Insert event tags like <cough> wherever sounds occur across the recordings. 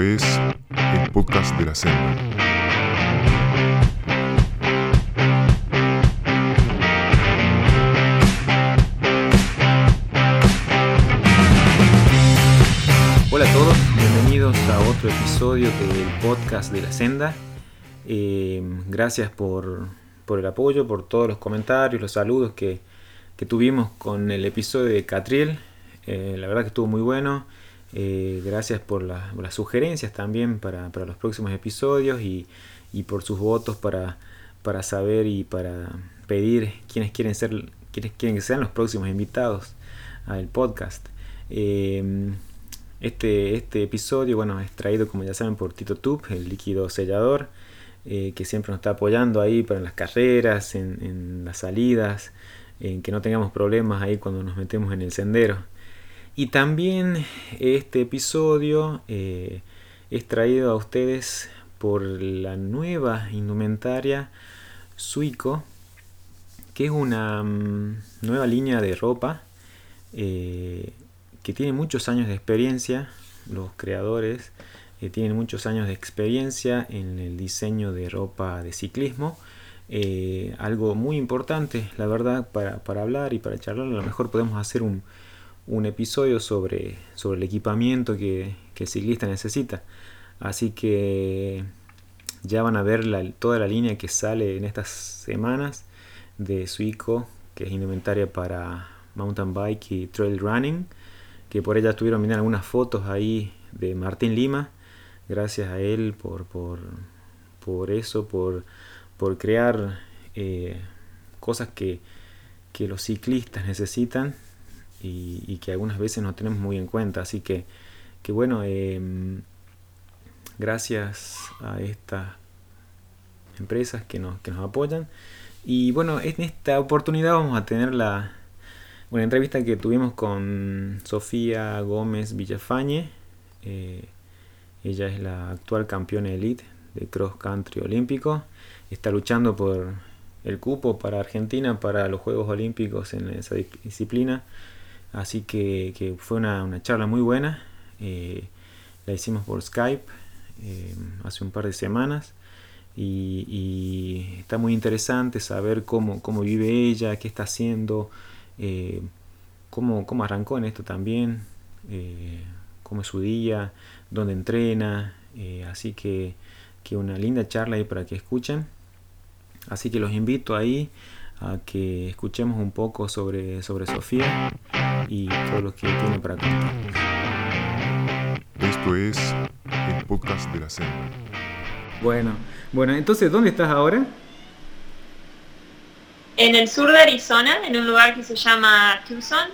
Es el podcast de la senda. Hola a todos, bienvenidos a otro episodio del podcast de la senda. Eh, gracias por, por el apoyo, por todos los comentarios, los saludos que, que tuvimos con el episodio de Catriel. Eh, la verdad que estuvo muy bueno. Eh, gracias por, la- por las sugerencias también para, los próximos episodios y, por sus votos para, para saber y para pedir quiénes quieren ser quiénes quieren que sean los próximos invitados al podcast. Eh, este, este episodio bueno, es traído, como ya saben, por Tito Tube, el líquido sellador, eh, que siempre nos está apoyando ahí para las carreras, en las salidas, en que no tengamos problemas ahí cuando nos metemos en el sendero. Y también este episodio eh, es traído a ustedes por la nueva indumentaria Suico, que es una mm, nueva línea de ropa eh, que tiene muchos años de experiencia. Los creadores eh, tienen muchos años de experiencia en el diseño de ropa de ciclismo. Algo muy importante, la verdad, para, para hablar y para charlar. A lo mejor podemos hacer un, un episodio sobre, sobre el equipamiento que, que el ciclista necesita. Así que ya van a ver toda la línea que sale en estas semanas de Suico, que es indumentaria para mountain bike y trail running, que por ella estuvieron mirando algunas fotos ahí de Martín Lima. Gracias a él por, por, por eso, por, por crear eh, cosas que, que los ciclistas necesitan y, que algunas veces no tenemos muy en cuenta. Así que, que bueno, em, gracias a estas empresas que nos, que nos apoyan. Y bueno, en esta oportunidad vamos a tener la una entrevista que tuvimos con Sofía Gómez Villafañe. Eh, ella es la actual campeona elite de cross country olímpico. Está luchando por el cupo para Argentina para los Juegos Olímpicos en esa di- disciplina. Así que, fue una, charla muy buena. Eh, la hicimos por Skype eh, hace un par de semanas. Y, está muy interesante saber cómo, vive ella, qué está haciendo, eh, cómo, arrancó en esto también, eh, cómo es su día, dónde entrena. así que, que una linda charla ahí para que escuchen. Así que los invito ahí a que escuchemos un poco sobre, sobre Sofía y todo lo que tiene para contar. Esto es el podcast de la senda. Bueno, bueno, entonces, ¿dónde estás ahora? En el sur de Arizona, en un lugar que se llama Tucson,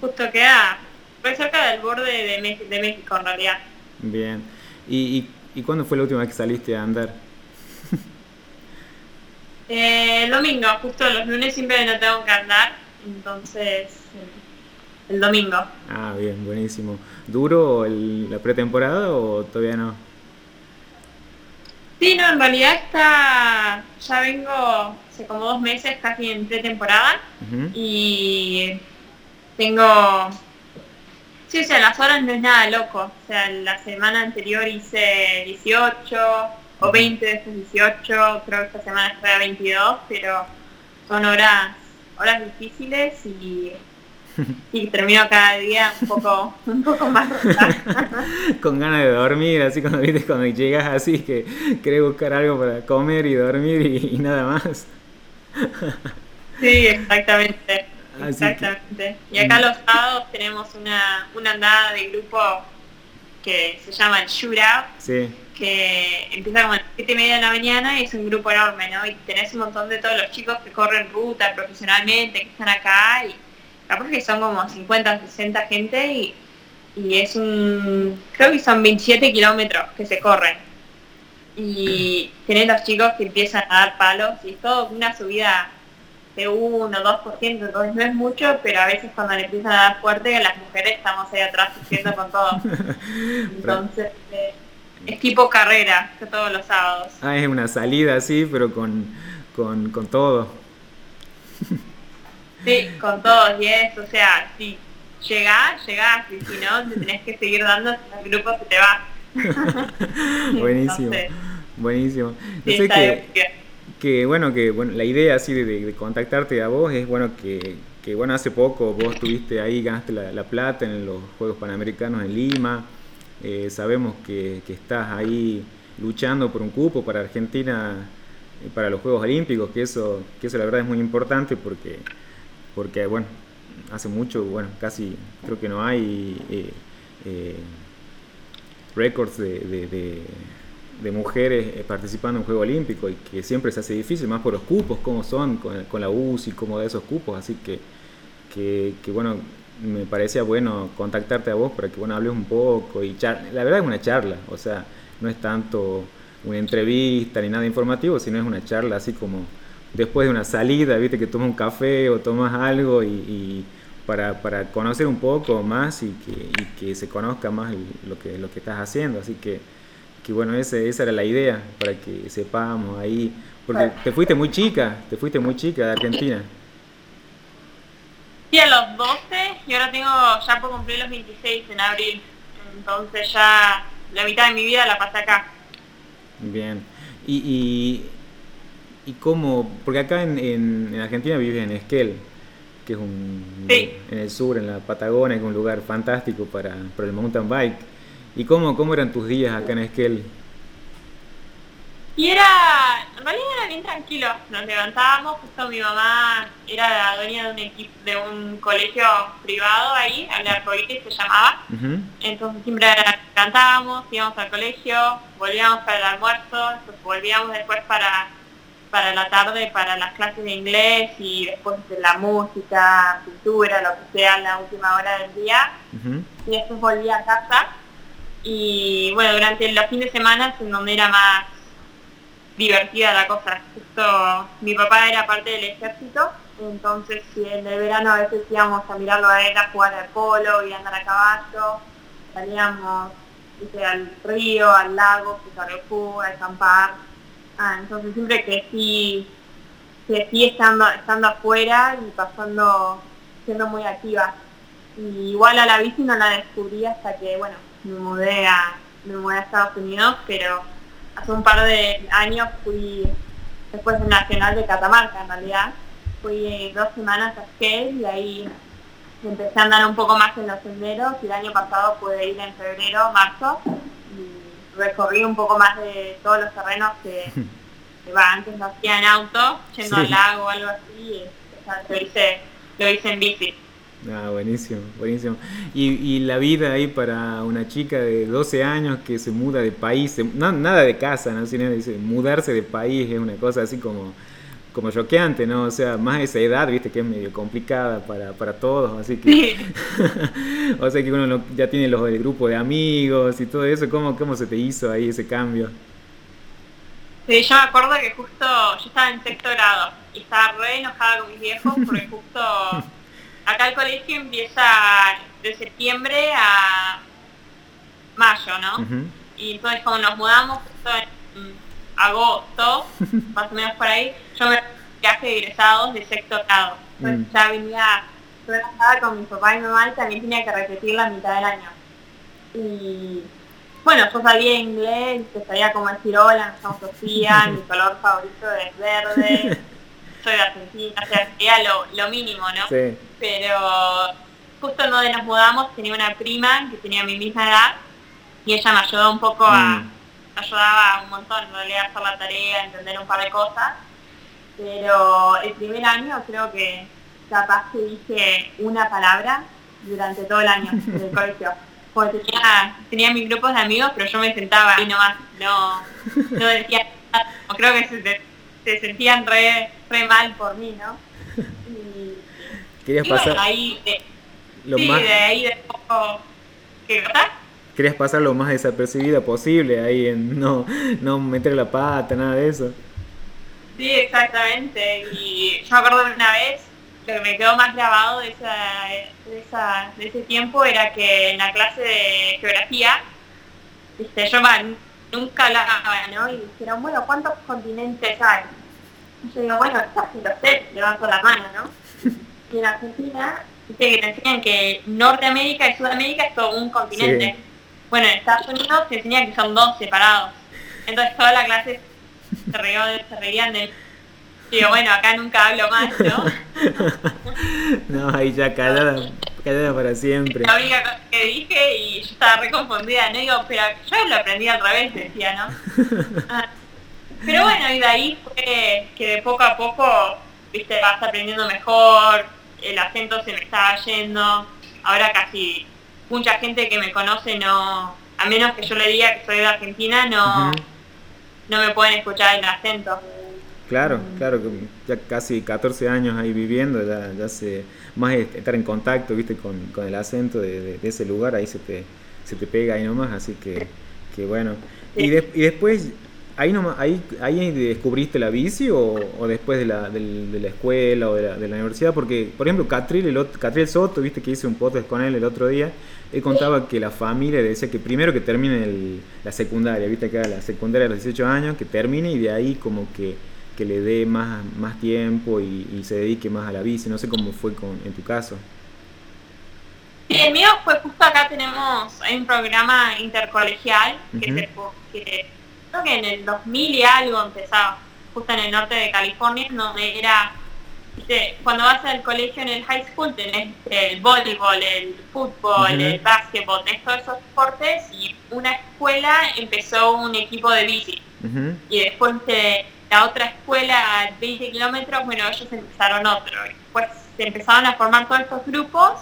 justo queda muy cerca del borde de, de México en realidad. Bien. ¿Y, y, y cuándo fue la última vez que saliste a andar? Eh, el domingo, justo los lunes siempre no tengo que andar, entonces eh, el domingo. Ah, bien, buenísimo. ¿Duro el- la pretemporada o todavía no? Sí, no, en realidad está, ya vengo hace como dos meses casi en pretemporada y tengo, sí, o sea, las horas no es nada loco, o sea, la semana anterior hice 18 o 20, después 18, creo que esta semana estoy a 22, pero son horas, horas difíciles y, <laughs> y termino cada día un poco, <laughs> un poco más. <laughs> Con ganas de dormir, así cuando viste cuando llegas así que querés buscar algo para comer y dormir y, y nada más. Sí, exactamente. Que- Exactamente. Y acá los sábados tenemos una, una andada de grupo que se llama el Shootout, Sí, que empieza como a las 7 y media de la mañana y es un grupo enorme, ¿no? Y tenés un montón de todos los chicos que corren ruta profesionalmente, que están acá y capaz que son como 50, 60 gente y, y es un, creo que son 27 kilómetros que se corren. Y tenés los chicos que empiezan a dar palos y es todo una subida de 1 o 2%, entonces no es mucho, pero a veces cuando le empiezan a dar fuerte, las mujeres estamos ahí atrás sufriendo con todo. <laughs> Entonces, eh, es tipo carrera, que todos los sábados. ah, es una salida así, pero con, con, con todo. Sí, con todos, y es, o sea, si llegás, llegás, y si no, te tenés que seguir dando, el grupo se te va. <laughs> buenísimo, Entonces, buenísimo. Sí, sé que, que bueno que bueno la idea así de, de- de contactarte a vos es bueno que, que, bueno hace poco vos estuviste ahí ganaste la, la plata en los Juegos Panamericanos en Lima Eh, sabemos que, que estás ahí luchando por un cupo para Argentina eh, para los Juegos Olímpicos que eso que eso la verdad es muy importante porque porque bueno hace mucho bueno casi creo que no hay eh, eh, récords de, de- mujeres participando en un Juego Olímpico y que siempre se hace difícil, más por los cupos, cómo son, con, con la UCI, cómo de esos cupos, así que, que, bueno, me parecía bueno contactarte a vos para que bueno hables un poco y char- la verdad es una charla, o sea, no es tanto una entrevista ni nada informativo, sino es una charla así como después de una salida, viste que tomas un café o tomas algo y, y para, para conocer un poco más y que, y que se conozca más lo que, lo que estás haciendo, así que que bueno, ese- esa era la idea, para que sepamos ahí, porque te fuiste muy chica, te fuiste muy chica de Argentina. Sí, a los 12 y ahora tengo, ya por cumplir los 26 en abril. Entonces ya la mitad de mi vida la pasé acá. Bien. Y, y, y cómo, porque acá en, en, en Argentina vives en Esquel, que es un, Sí. en el sur, en la Patagonia, que es un lugar fantástico para, para el mountain bike. ¿Y cómo, cómo eran tus días acá en Esquel? Y era, en realidad era bien tranquilo. Nos levantábamos, justo mi mamá era la dueña de un equipo, de un colegio privado ahí, el Arcoíris se llamaba. Entonces siempre cantábamos, íbamos al colegio, volvíamos para el almuerzo, volvíamos después para, para la tarde para las clases de inglés y después de la música, pintura, lo que sea, la última hora del día. Y después volví a casa. Y bueno, durante los fines de semana es en donde era más divertida la cosa. Justo mi papá era parte del ejército, entonces sí, en el verano a veces íbamos a mirarlo a él a jugar al polo y andar a caballo, salíamos viste, al río, al lago, a acampar. Ah, entonces siempre crecí, crecí estando, estando afuera y pasando, siendo muy activa. Y igual a la bici no la descubrí hasta que, bueno, me mudé a, me mudé a Estados Unidos, pero hace un par de años fui, después del Nacional de Catamarca en realidad, fui dos semanas a Skate y ahí empecé a andar un poco más en los senderos y el año pasado pude ir en febrero, marzo y recorrí un poco más de todos los terrenos que, <laughs> que va, antes lo hacía en auto, yendo Sí. al lago o algo así, y, o sea, lo hice, lo hice en bici. Ah, buenísimo, buenísimo. Y, y la vida ahí para una chica de 12 años que se muda de país, no, nada de casa, ¿no? Sino dice, mudarse de país es una cosa así como, como choqueante, ¿no? O sea, más esa edad, viste, que es medio complicada para, para todos, así que... <laughs> o sea que uno no- ya tiene los el grupo de amigos y todo eso, ¿cómo, ¿cómo se te hizo ahí ese cambio? Sí, yo me acuerdo que justo yo estaba en sexto grado y estaba re enojada con mis viejos porque justo <laughs> acá el colegio empieza de septiembre a mayo, ¿no? Y entonces como nos mudamos en agosto, <laughs> más o menos por ahí, yo me viaje de egresados de sexto grado. Entonces Mm. ya venía, yo estaba con mi papá y mi mamá y también tenía que repetir la mitad del año. Y bueno, yo sabía inglés, que sabía cómo decir hola, llamo Sofía, mi color favorito es verde, <laughs> soy de Argentina, o sea, sería lo, lo mínimo, ¿no? Sí. pero justo en donde nos mudamos tenía una prima que tenía mi misma edad y ella me ayudó un poco a, Mm. ayudaba un montón en realidad a hacer la tarea, a entender un par de cosas, pero el primer año creo que capaz que dije una palabra durante todo el año del colegio. Porque tenía, tenía mis grupos de amigos, pero yo me sentaba ahí nomás, no, no decía nada. Creo que se, se sentían re, re mal por mí, ¿no? <laughs> Y, Querías y bueno, pasar ahí de, lo sí, más... de ahí de poco ¿qué cosa? Querías pasar lo más desapercibida posible ahí en no, no meter la pata, nada de eso. Sí, exactamente. Y yo me acuerdo de una vez, lo que me quedó más grabado de, esa, de, esa, de ese tiempo era que en la clase de geografía, viste, yo va, nunca hablaba, ¿no? Y dijeron, bueno, ¿cuántos continentes hay? Y yo digo, bueno, casi lo sé, levanto la mano, ¿no? <laughs> Y en Argentina, viste que te enseñan que Norteamérica y Sudamérica es todo un continente. Bueno, en Estados Unidos se enseña que son dos separados. Entonces toda la clase se, rió, se reían del... Digo, bueno, acá nunca hablo más, ¿no? <laughs> no, ahí ya callada, callada para siempre. La única cosa que dije y yo estaba re confundida, no digo, pero yo lo aprendí al revés, decía, ¿no? Ah. <laughs> Pero bueno, y de ahí fue que de poco a poco, viste, vas aprendiendo mejor, el acento se me estaba yendo, ahora casi mucha gente que me conoce no, a menos que yo le diga que soy de Argentina, no, no me pueden escuchar el acento. Claro, claro, ya casi 14 años ahí viviendo, ya, ya se, más estar en contacto, viste, con, con el acento de, ese lugar, ahí se te, se te pega ahí nomás, así que, que bueno. Y, y después ¿Ahí, ahí, ahí descubriste la bici o, después de la, de la, escuela o de la, de la, universidad? Porque, por ejemplo, Catril, el Catril Soto, viste que hice un podcast con él el otro día, él contaba que la familia le decía que primero que termine la secundaria, viste que era la secundaria a los 18 años, que termine y de ahí como que, que le dé más, más tiempo y, se dedique más a la bici. No sé cómo fue con, en tu caso. Sí, el mío fue justo acá tenemos, hay un programa intercolegial que, que que en el 2000 y algo empezaba, justo en el norte de California, donde era, cuando vas al colegio en el high school tenés el voleibol, el fútbol, el básquetbol, tenés todos esos deportes y una escuela empezó un equipo de bici. Y después de la otra escuela a 20 kilómetros, bueno, ellos empezaron otro. Después se empezaron a formar todos estos grupos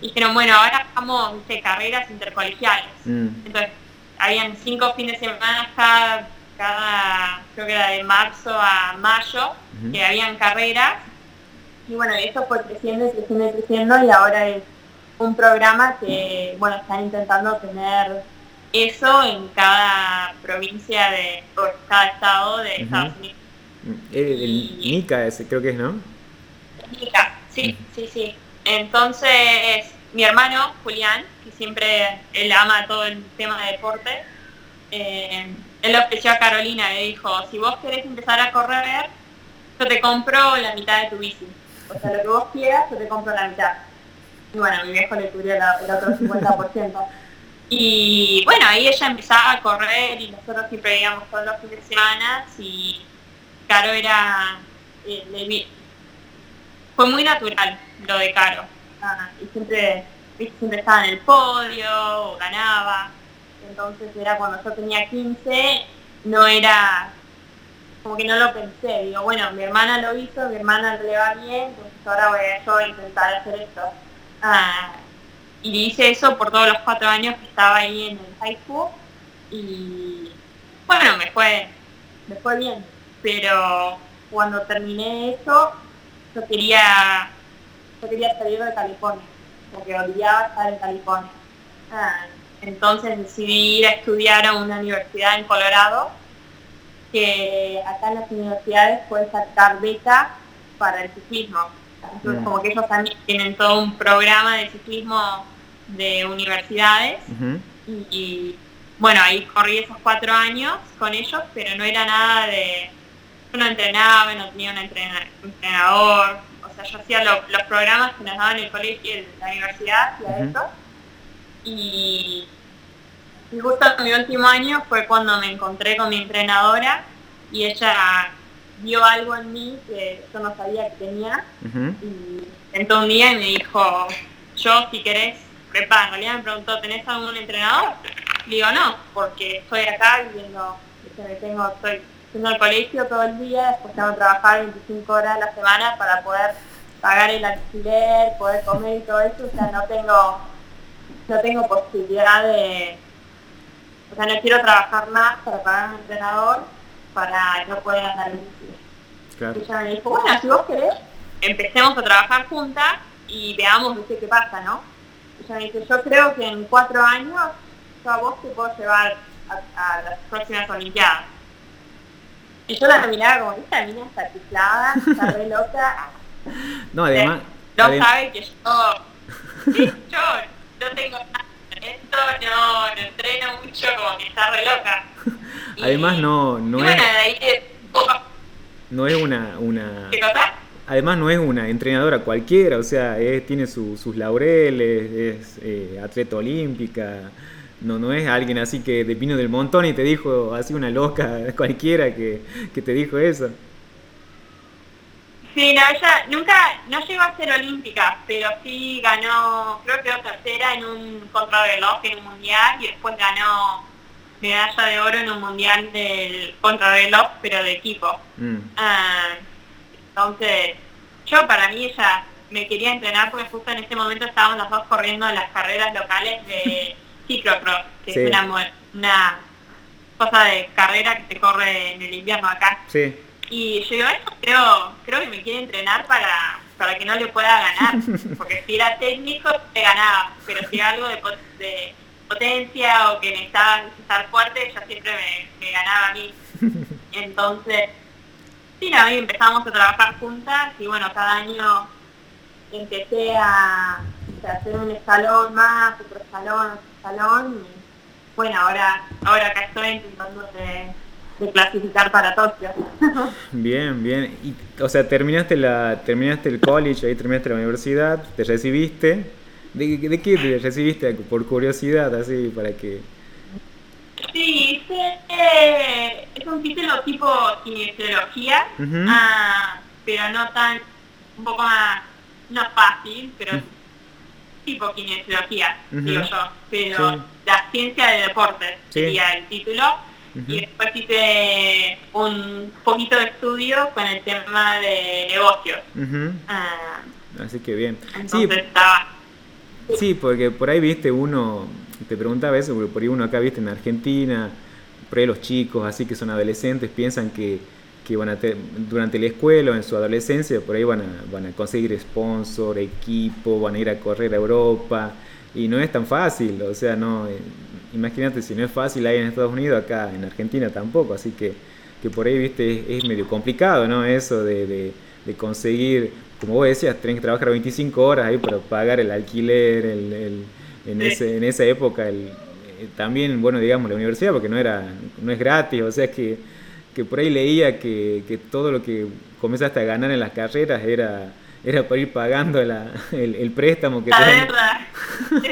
y dijeron, bueno, ahora vamos de carreras intercolegiales. Mm. Entonces, habían cinco fines de semana cada, cada, creo que era de marzo a mayo, que habían carreras. Y bueno, eso fue creciendo y creciendo y creciendo y ahora es un programa que, bueno, están intentando tener eso en cada provincia de, o cada estado de Estados Unidos. El, NICA ese creo que es, ¿no? NICA, sí, sí, sí. Entonces, mi hermano, Julián, que siempre él ama todo el tema de deporte, eh, él le ofreció a Carolina, le dijo, si vos querés empezar a correr, yo te compro la mitad de tu bici. O sea, lo que vos quieras, yo te compro la mitad. Y bueno, mi viejo le cubrió el otro 50%. Y bueno, ahí ella empezaba a correr y nosotros siempre íbamos todos los fines de semana y Caro era... Eh, fue muy natural lo de Caro. Ah, y siempre siempre estaba en el podio o ganaba. Entonces era cuando yo tenía 15, no era, como que no lo pensé. Digo, bueno, mi hermana lo hizo, mi hermana le va bien, entonces ahora voy a yo intentar hacer esto. Ah, y hice eso por todos los cuatro años que estaba ahí en el high school. Y bueno, me fue, me fue bien. Pero cuando terminé eso, yo quería, yo quería salir de California porque odiaba estar en California. Ah, entonces decidí ir a estudiar a una universidad en Colorado, que acá en las universidades puedes sacar beca para el ciclismo. Entonces como que ellos también tienen todo un programa de ciclismo de universidades y, bueno, ahí corrí esos cuatro años con ellos, pero no era nada de... Yo no entrenaba, no tenía un entrenador, o sea, yo hacía los programas que nos daban en el colegio, en la universidad, y eso. Y, justo en mi último año fue cuando me encontré con mi entrenadora y ella vio algo en mí que yo no sabía que tenía. Y sentó un día y me dijo, yo si querés, prepara, en realidad me preguntó, ¿tenés algún entrenador? Le digo, no, porque estoy acá viviendo, me tengo, estoy en el colegio todo el día, después tengo que trabajar 25 horas a la semana para poder pagar el alquiler, poder comer y todo eso, o sea, no tengo, no tengo posibilidad de, o sea, no quiero trabajar más para pagar un entrenador para no poder andar en bici. Y ella me dijo, bueno, si vos querés, empecemos a trabajar juntas y veamos qué pasa, ¿no? Y ella me dice, yo creo que en cuatro años yo a vos te puedo llevar a las próximas Olimpiadas. Y yo la miraba como, esta niña está chiflada, está re loca. No, además... No sabe que yo, yo no tengo esto, no, no entreno mucho, como que está re loca. <laughs> además no, no es... no es una... una... ¿Qué cosa? Además no es una entrenadora cualquiera, o sea, es, tiene sus laureles, es eh, atleta olímpica, no, no es alguien así que de vino del montón y te dijo así una loca <laughs> cualquiera que, que te dijo eso. Sí, no, ella nunca, no llegó a ser olímpica, pero sí ganó, creo que tercera en un contrarreloj en un mundial y después ganó medalla de oro en un mundial del contrarreloj, pero de equipo. Mm. Ah, entonces, yo para mí ella me quería entrenar porque justo en ese momento estábamos los dos corriendo en las carreras locales de ciclocross, que Sí. es una, una cosa de carrera que se corre en el invierno acá. Sí, Y yo digo, eso creo, creo que me quiere entrenar para, para que no le pueda ganar. <laughs> Porque si era técnico, te ganaba. Pero si era algo de, pot- de potencia o que necesitaba estar fuerte, ella siempre me, me ganaba a mí. <laughs> Entonces, sí, la vi, empezamos a trabajar juntas y bueno, cada año empecé a, a hacer un escalón más, otro escalón, escalón. Y bueno, ahora, ahora acá estoy intentando de, de clasificar para Tokio. <laughs> bien, bien. Y, o sea, terminaste la terminaste el college, ahí terminaste la universidad, te recibiste. ¿De, de qué te recibiste? Por curiosidad, así, para que... Sí, hice, eh, es un título tipo kinesiología, ah, pero no tan, un poco más, no fácil, pero Mm. Tipo kinesiología, Ujú. digo yo. Pero Sí. la ciencia de deportes Sí. sería el título. Y después hice un poquito de estudio con el tema de negocios. Ah, Así que bien. Sí, entonces estaba... Sí, porque por ahí viste uno, te preguntaba eso, porque por ahí uno acá viste en Argentina, por ahí los chicos así que son adolescentes piensan que, que van a te- durante la escuela o en su adolescencia por ahí van a, van a conseguir sponsor, equipo, van a ir a correr a Europa y no es tan fácil, o sea, no, eh, imagínate si no es fácil ahí en Estados Unidos, acá en Argentina tampoco, así que, que por ahí viste es, es medio complicado, ¿no? Eso de, de, de conseguir, como vos decías, tenés que trabajar 25 horas ahí para pagar el alquiler, el, el- en, ese, en esa época el, eh, también, bueno, digamos, la universidad, porque no era no es gratis, o sea que, que por ahí leía que, que todo lo que comenzaste a ganar en las carreras era, era para ir pagando la- el, el préstamo que La te dan. verdad. Sí,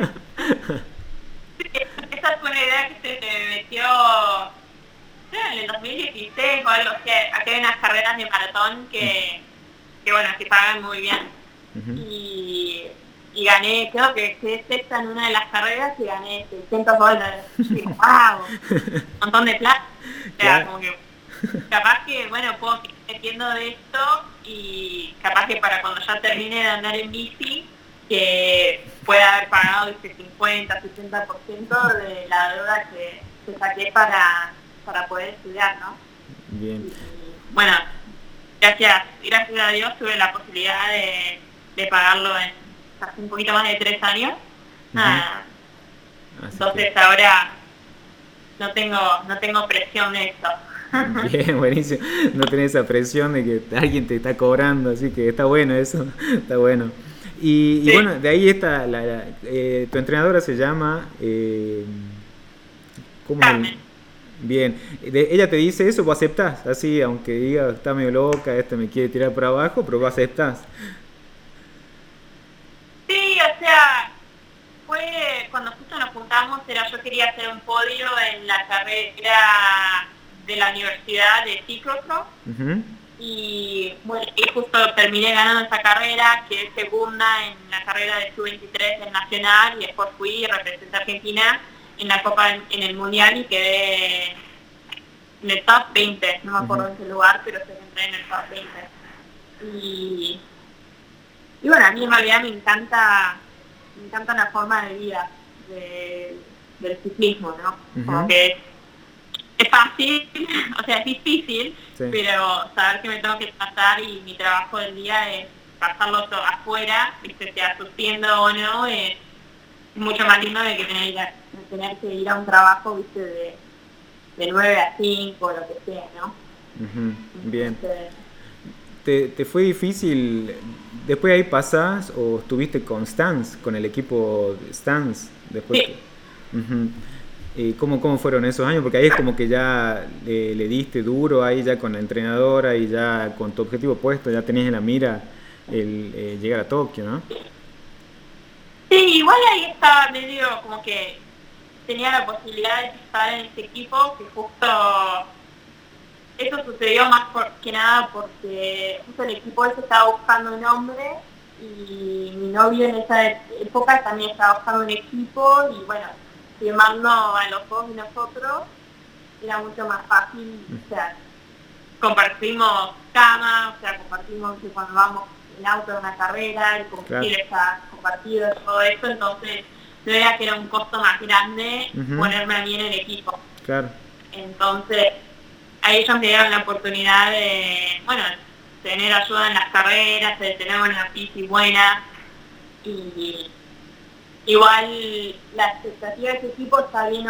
Esa fue una idea que se me metió en el 2016 o algo así. Acá hay unas carreras de maratón que, que bueno, que pagan muy bien. Y, y gané, creo que quedé sexta en una de las carreras y gané 600 dólares. <laughs> Y wow, un montón de plata. O sea, Claro. como que <laughs> capaz que, bueno, puedo seguir metiendo de esto y capaz que para cuando ya termine de andar en bici, que pueda haber pagado ese 50, 60% de la deuda que, que saqué para, para poder estudiar, ¿no? Bien. Y, bueno, gracias, gracias a Dios tuve la posibilidad de, de pagarlo en hace un poquito más de tres años. Ah, Así entonces ahora no tengo, no tengo presión de esto. <laughs> bien, buenísimo. No tenés esa presión de que alguien te está cobrando, así que está bueno eso, está bueno. Y, bueno, de ahí está, la, la- eh, tu entrenadora se llama... Eh, ¿Cómo Carmen. Bien, De- ella te dice eso, vos aceptás, así, aunque diga está medio loca, esta me quiere tirar para abajo, pero vos aceptás. Sí, o sea, fue cuando justo nos juntamos, era yo quería hacer un podio en la carrera de la universidad de ciclocross y bueno, y justo terminé ganando esa carrera, quedé segunda en la carrera de Sub-23 del Nacional y después fui y representé a Argentina en la Copa en, el Mundial y quedé en el top 20, no me acuerdo Ujú. en qué lugar, pero que entré en el top 20. Y, y bueno, a mí en realidad me encanta, me encanta la forma de vida de- del ciclismo, ¿no? Como que es, fácil, <laughs> o sea, es difícil, Sí. pero saber que me tengo que pasar y mi trabajo del día es pasarlo todo afuera, viste, sea sufriendo o no, es mucho más lindo de que tener, de tener que ir a un trabajo, viste, de, de 9 a 5 o lo que sea, ¿no? Bien. Entonces, ¿Te, te fue difícil, después ahí pasás o estuviste con Stans, con el equipo Stans? Después Sí. que-. Eh, ¿cómo, ¿Cómo fueron esos años? Porque ahí es como que ya le, le diste duro ahí ya con la entrenadora y ya con tu objetivo puesto, ya tenías en la mira el eh, llegar a Tokio, ¿no? Sí, igual ahí estaba medio como que tenía la posibilidad de estar en este equipo, que justo eso sucedió más por, que nada porque justo el equipo ese estaba buscando un hombre y mi novio en esa época también estaba buscando un equipo y bueno, firmando a los dos y nosotros era mucho más fácil, o sea, compartimos cama, o sea, compartimos que cuando vamos en auto de una carrera, el combustible está compartido, todo eso, entonces no era que era un costo más grande ponerme a mí en el equipo. Claro. Entonces, a ellos me dieron la oportunidad de, bueno, tener ayuda en las carreras, de tener una bici buena y igual la expectativa de ese equipo está bien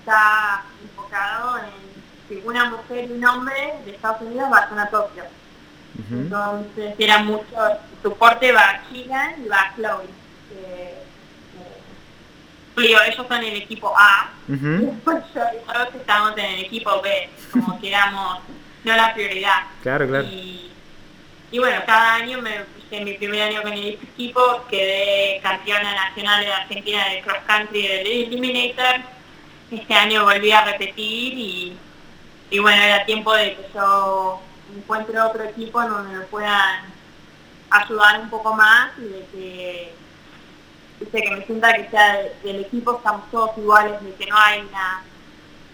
está enfocado en que una mujer y un hombre de Estados Unidos vayan a Tokio. Entonces era mucho, soporte va a China y va a Chloe. Ellos son el equipo A, y después <laughs> yo y nosotros estábamos en el equipo B, como que éramos no la prioridad. Claro, claro. Y, y bueno, cada año, me, en mi primer año con el equipo, quedé campeona nacional de Argentina de cross country del Eliminator. Este año volví a repetir y, y bueno, era tiempo de que yo encuentre otro equipo en donde me puedan ayudar un poco más y de que, que me sienta que sea del equipo estamos todos iguales, de que no hay una,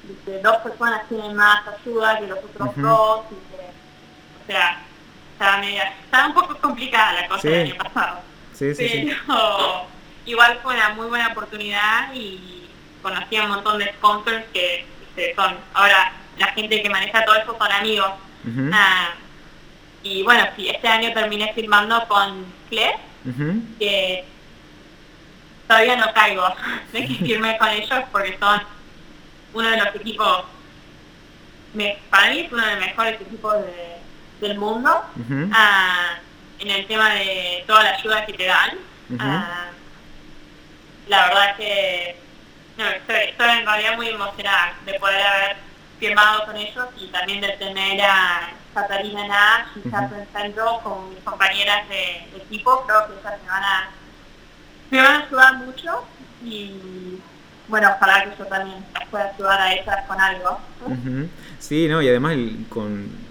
de que dos personas tienen más ayuda que los otros dos, y que, o sea, estaba, un poco complicada la cosa el año pasado. Sí, sí, pero igual fue una muy buena oportunidad y conocí a un montón de sponsors que, son ahora la gente que maneja todo eso son amigos. Ah, y bueno, sí, este año terminé firmando con Claire, que todavía no caigo de que firme con ellos porque son uno de los equipos, para mí es uno de los mejores equipos de, del mundo ah, en el tema de toda la ayuda que te dan. Ah, la verdad es que estoy, en realidad muy emocionada de poder haber firmado con ellos y también de tener a Catalina Nash y Catherine Sandro como mis compañeras de, equipo. Creo que ellas me van a, me van a ayudar mucho y bueno, ojalá que yo también pueda ayudar a ellas con algo. Sí, no, y además con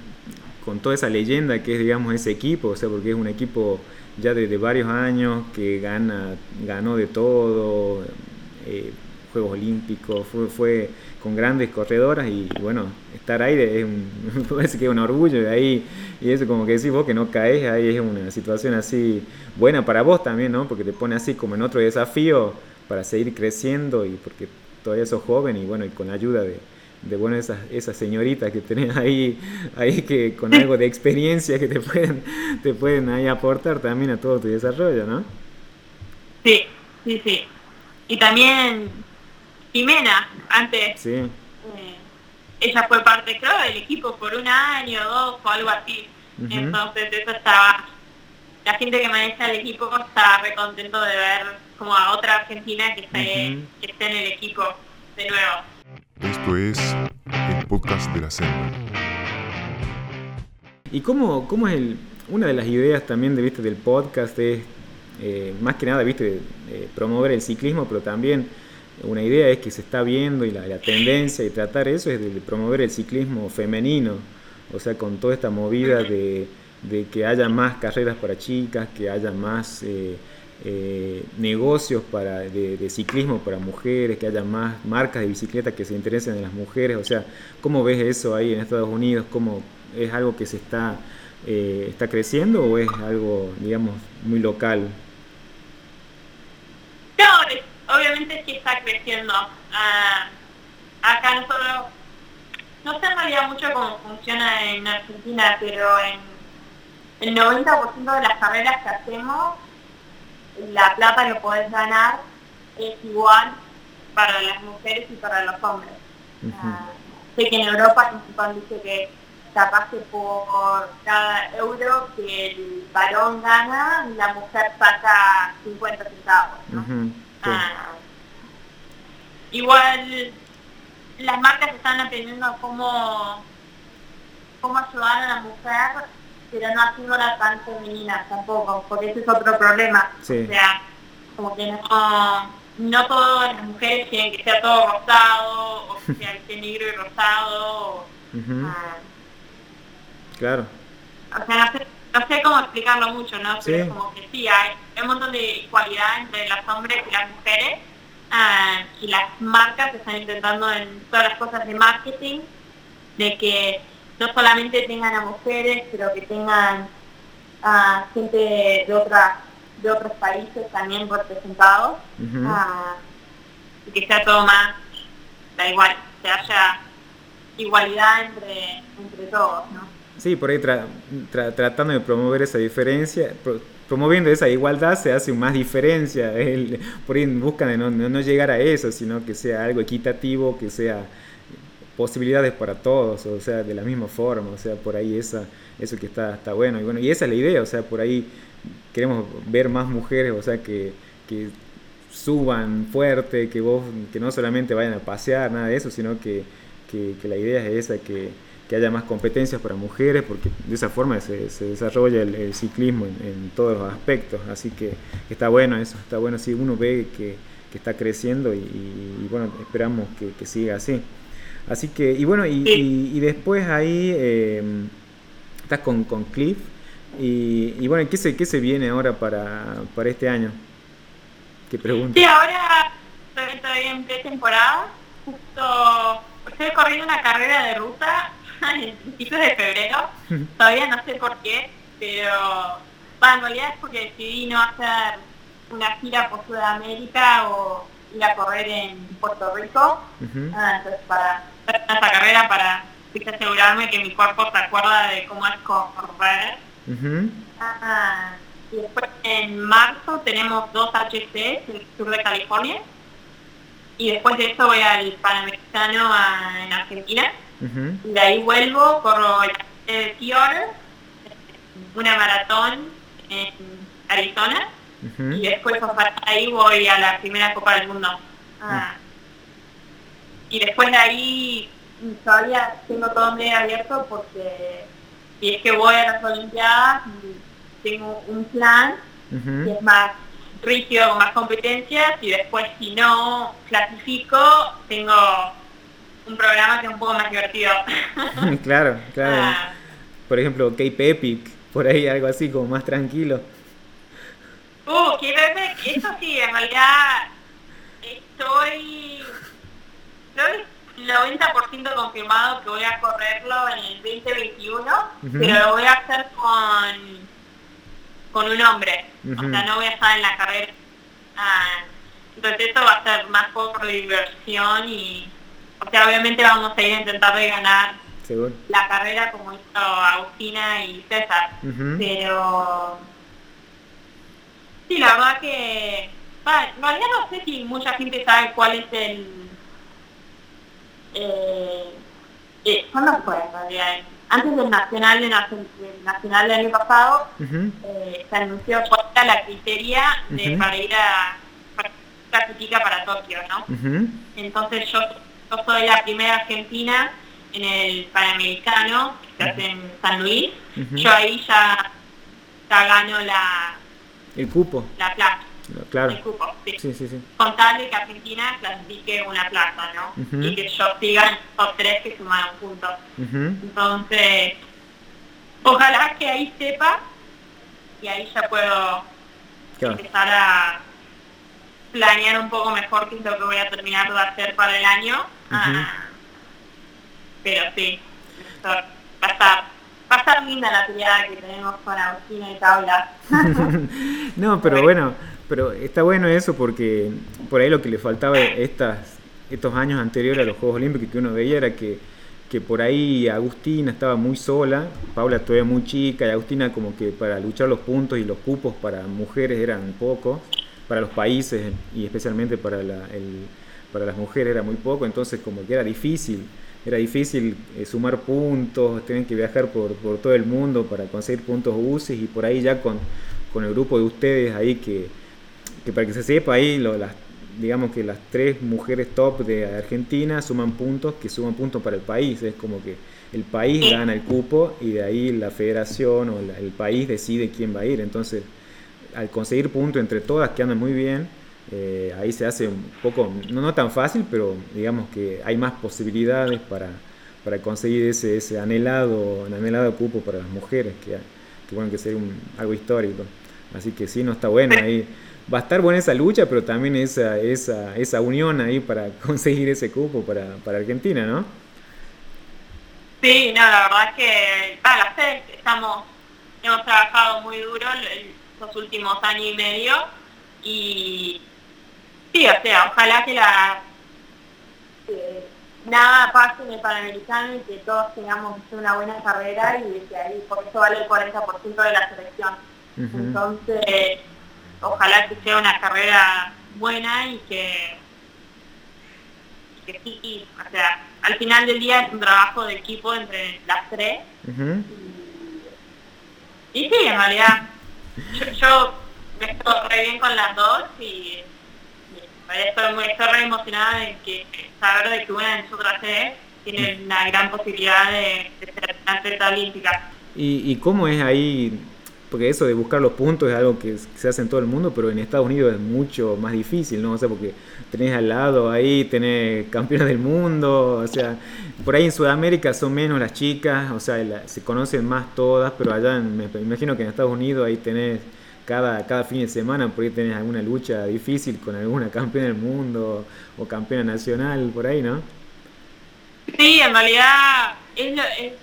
con toda esa leyenda que es, digamos, ese equipo, o sea, porque es un equipo ya de, varios años que gana, ganó de todo, eh, Juegos Olímpicos, fue, fue con grandes corredoras y bueno, estar ahí es un, <laughs> parece que es un orgullo de ahí y eso como que decís vos que no caes ahí es una situación así buena para vos también, ¿no? Porque te pone así como en otro desafío para seguir creciendo y porque todavía sos joven y bueno, y con ayuda de, de bueno esas, esas señoritas que tenés ahí, ahí que con algo de experiencia que te pueden, te pueden ahí aportar también a todo tu desarrollo, ¿no? Sí, sí, sí. Y también Jimena, antes, sí. Eh, ella fue parte, creo, del equipo por un año, dos o algo así. Entonces eso estaba, la gente que maneja el equipo está recontento de ver como a otra argentina que, esté, que esté en el equipo de nuevo. Esto es el podcast de la senda. ¿Y cómo, cómo es el, una de las ideas también de, ¿viste, del podcast es, eh, más que nada, viste, promover el ciclismo, pero también una idea es que se está viendo y la, tendencia y tratar eso es de, promover el ciclismo femenino, o sea, con toda esta movida de, que haya más carreras para chicas, que haya más... Eh, eh, negocios para, de, ciclismo para mujeres, que haya más marcas de bicicleta que se interesen en las mujeres. O sea, ¿cómo ves eso ahí en Estados Unidos? ¿Cómo es algo que se está, eh, está creciendo o es algo, digamos, muy local? Obviamente sí está creciendo. Ah, acá nosotros, no sé en mucho cómo funciona en Argentina, pero en el 90% de las carreras que hacemos la plata que podés ganar es igual para las mujeres y para los hombres. Sé que en Europa principal dice que capaz que por cada euro que el varón gana, la mujer saca 50 centavos. Ah, igual las marcas están aprendiendo cómo, cómo ayudar a la mujer pero no haciéndola tan femenina tampoco, porque ese es otro problema. O sea, como que no, no todas las mujeres quieren que sea todo rosado, o que sea negro y rosado. Ah. claro. O sea, no sé, no sé cómo explicarlo mucho, ¿no? Pero como que sí, hay, un montón de igualdad entre los hombres y las mujeres. Ah, y las marcas están intentando en todas las cosas de marketing de que no solamente tengan a mujeres, pero que tengan a gente de otras de otros países también representados ah, y que sea todo más da igual que haya igualdad entre entre todos no sí por ahí tratando de promover esa diferencia promoviendo esa igualdad se hace más diferencia <laughs> por ahí buscan de no, no llegar a eso sino que sea algo equitativo que sea posibilidades para todos, o sea, de la misma forma, o sea, por ahí esa, eso que está, está bueno. Y bueno, y esa es la idea, o sea, por ahí queremos ver más mujeres, o sea, que, que suban fuerte, que vos, que no solamente vayan a pasear, nada de eso, sino que, que, la idea es esa, que, que, haya más competencias para mujeres, porque de esa forma se, se desarrolla el, ciclismo en, todos los aspectos, así que está bueno eso, está bueno si uno ve que, está creciendo y, y, bueno, esperamos que siga así. Así que, y bueno, y, y, después ahí eh, estás con, con Cliff. Y, y, bueno, ¿qué se, ¿qué se viene ahora para, para este año? ¿Qué pregunta? Sí, ahora estoy en pretemporada. Justo estoy corriendo una carrera de ruta <laughs> en principios de febrero. todavía no sé por qué, pero bueno, en realidad es porque decidí no hacer una gira por Sudamérica o ir a correr en Puerto Rico. Ah, entonces para esta carrera para asegurarme que mi cuerpo se acuerda de cómo es correr. Ah, y después en marzo tenemos dos HC en el sur de California. Y después de eso voy al Panamericano en Argentina. Y de ahí vuelvo, corro el t una maratón en Arizona. Y después ahí voy a la primera Copa del Mundo. Ah, y después de ahí todavía tengo todo medio abierto porque si es que voy a las Olimpiadas tengo un plan que es más rígido con más competencias y después si no clasifico tengo un programa que es un poco más divertido. <laughs> claro, claro. Ah. Por ejemplo, Cape Epic, por ahí algo así como más tranquilo. Uh, Cape Epic, eso sí, en realidad estoy estoy 90% confirmado que voy a correrlo en el 2021, pero lo voy a hacer con, con un hombre. O sea, no voy a estar en la carrera. Ah, entonces esto va a ser más por diversión y, o sea, obviamente vamos a ir a intentar de ganar la carrera como hizo Agustina y César. Pero sí, la verdad que, en realidad no sé si mucha gente sabe cuál es el eh, eh, ¿cuándo fue Antes del nacional, de, nacional del año pasado, eh, se anunció la criteria de, para ir a clasifica para Tokio, ¿no? Entonces yo, yo soy la primera argentina en el Panamericano, que se hace en San Luis. Yo ahí ya, ya gano la... El cupo. La plaza. Claro. El cupo, sí. Sí, sí, sí. Con tal de que Argentina clasifique una plaza, ¿no? Y que yo siga en top 3 que sumaron puntos. Entonces, ojalá que ahí sepa y ahí ya puedo empezar a planear un poco mejor qué es lo que voy a terminar de hacer para el año. Ah, pero sí, va a estar va linda la tirada que tenemos con Agustina y Tabla. <laughs> no, pero bueno, pero está bueno eso porque por ahí lo que le faltaba estas, estos años anteriores a los Juegos Olímpicos que uno veía era que, que por ahí Agustina estaba muy sola, Paula todavía muy chica y Agustina como que para luchar los puntos y los cupos para mujeres eran pocos, para los países y especialmente para, la, el, para las mujeres era muy poco, entonces como que era difícil era difícil eh, sumar puntos, tenían que viajar por, por, todo el mundo para conseguir puntos UCI y por ahí ya con, con el grupo de ustedes ahí que, que para que se sepa ahí, lo, las, digamos que las tres mujeres top de Argentina suman puntos, que suman puntos para el país. Es como que el país gana el cupo y de ahí la federación o el país decide quién va a ir. Entonces, al conseguir puntos entre todas que andan muy bien, eh, ahí se hace un poco, no, no tan fácil, pero digamos que hay más posibilidades para, para conseguir ese, ese anhelado, anhelado cupo para las mujeres, que, que bueno, que sería un, algo histórico. Así que sí, no está bueno ahí. Va a estar buena esa lucha, pero también esa, esa, esa unión ahí para <laughs> conseguir ese cupo para, para Argentina, ¿no? Sí, no, la verdad es que para las tres estamos, hemos trabajado muy duro los últimos años y medio y sí, o sea, ojalá que la nada pase en el Panamericano y que todos tengamos una buena carrera y que ahí, por eso vale el 40% de la selección. Entonces, ojalá que sea una carrera buena y que, que sí, o sea, al final del día es un trabajo de equipo entre las tres. y, sí, en realidad, yo, me estoy re bien con las dos y, estoy, muy, estoy re emocionada de que saber de que una de nosotras tres tiene una gran posibilidad de, ser atleta olímpica. ¿Y, ¿Y cómo es ahí porque eso de buscar los puntos es algo que se hace en todo el mundo, pero en Estados Unidos es mucho más difícil, ¿no? O sea, porque tenés al lado ahí, tenés campeones del mundo, o sea, por ahí en Sudamérica son menos las chicas, o sea, se conocen más todas, pero allá me imagino que en Estados Unidos ahí tenés cada, cada fin de semana, por ahí tenés alguna lucha difícil con alguna campeona del mundo o campeona nacional, por ahí, ¿no? Sí, en realidad es, es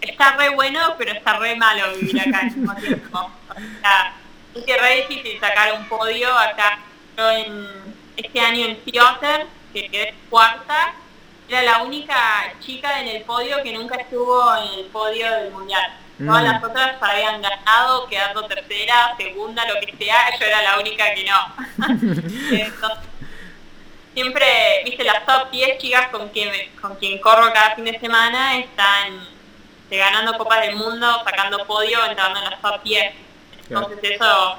está re bueno, pero está re malo vivir acá al mismo tiempo. O sea, es re difícil sacar un podio acá. Yo en, este año en Theater, que quedé cuarta, era la única chica en el podio que nunca estuvo en el podio del mundial. Todas mm. las otras habían ganado, quedando tercera, segunda, lo que sea, yo era la única que no. <laughs> siempre, viste, las top 10 chicas con quien, con quien corro cada fin de semana están ganando Copas del Mundo, sacando podio, entrando en los top 10. Entonces eso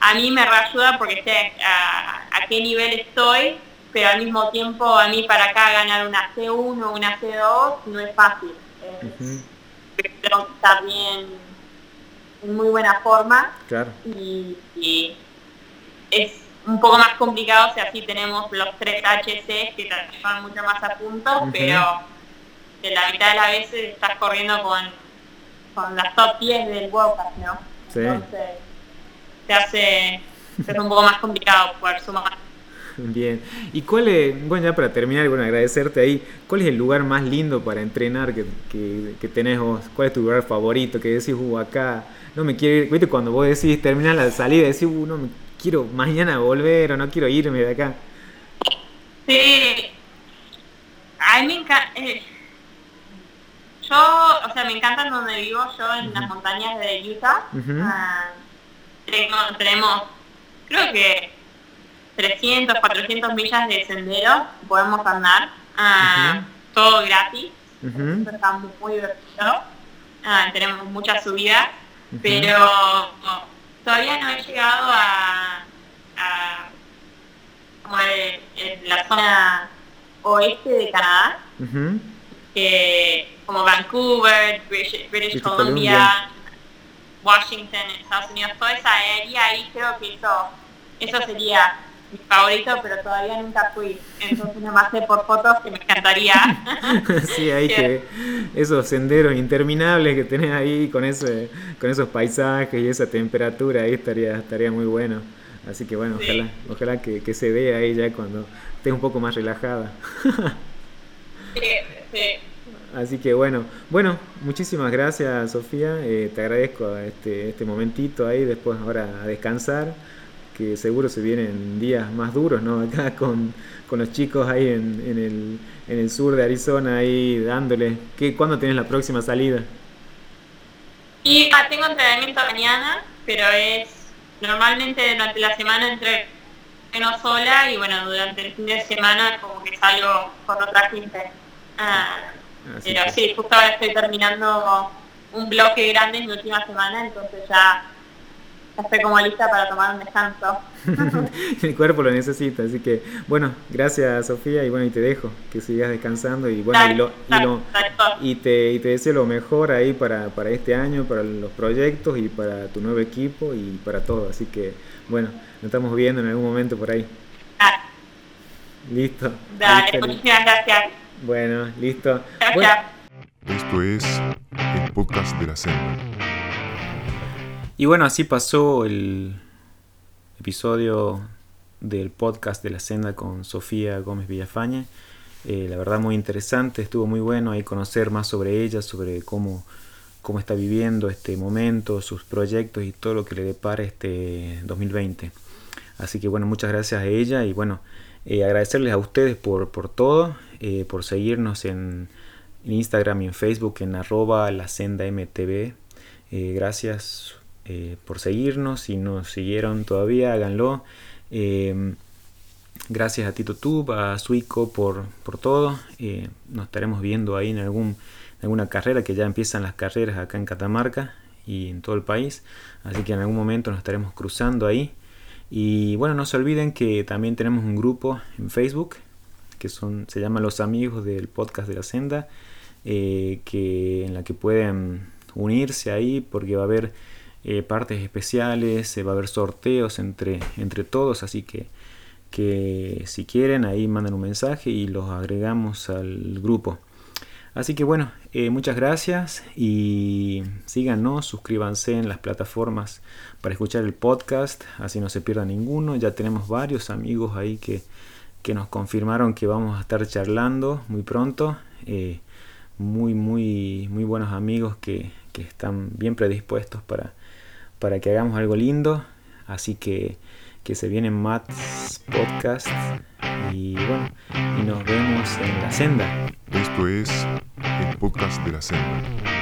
a mí me reayuda porque sé a, qué nivel estoy, pero al mismo tiempo a mí para acá ganar una C1 o una C2 no es fácil. Tengo que estar bien, en muy buena forma. Y, es un poco más complicado si así tenemos los tres HC que te mucho más a punto, pero de la mitad de las veces estás corriendo con, con las top 10 del World Cup, ¿no? Sí. Entonces, te hace, un poco más complicado poder sumar. Bien. ¿Y cuál es, bueno, ya para terminar, bueno, agradecerte ahí, ¿cuál es el lugar más lindo para entrenar que, que, tenés vos? ¿Cuál es tu lugar favorito? Que decís, uh, acá no me quiero ir. ¿Viste cuando vos decís, terminar la salida, decís, uh, no me quiero mañana volver o no quiero irme de acá? Sí. A mí me encanta. Eh, yo, o sea, me encanta donde vivo yo, en las montañas de Utah. Ah, tenemos, creo que 300, 400 millas de sendero, podemos andar, ah, todo gratis, está muy divertido, ah, tenemos muchas subidas, pero todavía no he llegado a, como la zona oeste de Canadá, que como Vancouver, British, Columbia, Washington, Estados Unidos, toda esa área ahí creo que eso, eso sería mi favorito, pero todavía nunca fui. Entonces nomás sé por fotos que me encantaría. <laughs> sí, hay <laughs> que esos senderos interminables que tenés ahí con ese, con esos paisajes y esa temperatura ahí estaría, estaría muy bueno. Así que bueno, ojalá, ojalá que, que se vea ahí ya cuando estés un poco más relajada. sí, sí. Así que bueno, bueno, muchísimas gracias Sofía, eh, te agradezco este, este momentito ahí, después ahora a descansar, que seguro se vienen días más duros, ¿no? <laughs> Acá con, los chicos ahí en, en, el, en el sur de Arizona, ahí dándole. ¿Qué, ¿Cuándo tienes la próxima salida? Y ah, tengo entrenamiento mañana, pero es normalmente durante la semana entre no sola y bueno, durante el fin de semana como que salgo con otra gente. Ah, pero sí, justo ahora estoy terminando un bloque grande en mi última semana, entonces ya, ya estoy como lista para tomar un descanso. <laughs> el cuerpo lo necesita, así que bueno, gracias Sofía y bueno, y te dejo que sigas descansando y bueno, y, lo, y, lo, y, te, y te deseo lo mejor ahí para, para este año, para los proyectos y para tu nuevo equipo y para todo, así que bueno, nos estamos viendo en algún momento por ahí. Dale. Listo. Dale, muchísimas gracias. Bueno, listo. Gracias. Esto es el podcast de la senda. Y bueno, así pasó el episodio del podcast de la senda con Sofía Gómez Villafañe. Eh, la verdad muy interesante, estuvo muy bueno ahí conocer más sobre ella, sobre cómo, cómo está viviendo este momento, sus proyectos y todo lo que le depara este 2020. Así que bueno, muchas gracias a ella y bueno, eh, agradecerles a ustedes por, por todo, eh, por seguirnos en, en, Instagram y en Facebook en arroba la senda mtv. Eh, gracias eh, por seguirnos, si no siguieron todavía, háganlo. Eh, gracias a Tito Tube, a Suico por, por todo. Eh, nos estaremos viendo ahí en algún, alguna carrera, que ya empiezan las carreras acá en Catamarca y en todo el país. Así que en algún momento nos estaremos cruzando ahí. Y bueno, no se olviden que también tenemos un grupo en Facebook que son, se llama Los Amigos del Podcast de la Senda, que, en la que pueden unirse ahí porque va a haber eh, partes especiales, se va a haber sorteos entre, entre todos, así que, que si quieren ahí mandan un mensaje y los agregamos al grupo. Así que bueno, eh, muchas gracias y síganos, suscríbanse en las plataformas para escuchar el podcast, así no se pierda ninguno. Ya tenemos varios amigos ahí que, que nos confirmaron que vamos a estar charlando muy pronto. Eh, muy, muy, muy buenos amigos que, que están bien predispuestos para, para que hagamos algo lindo. Así que, que se vienen más podcasts y bueno, y nos vemos en la senda. Esto es el podcast de la senda.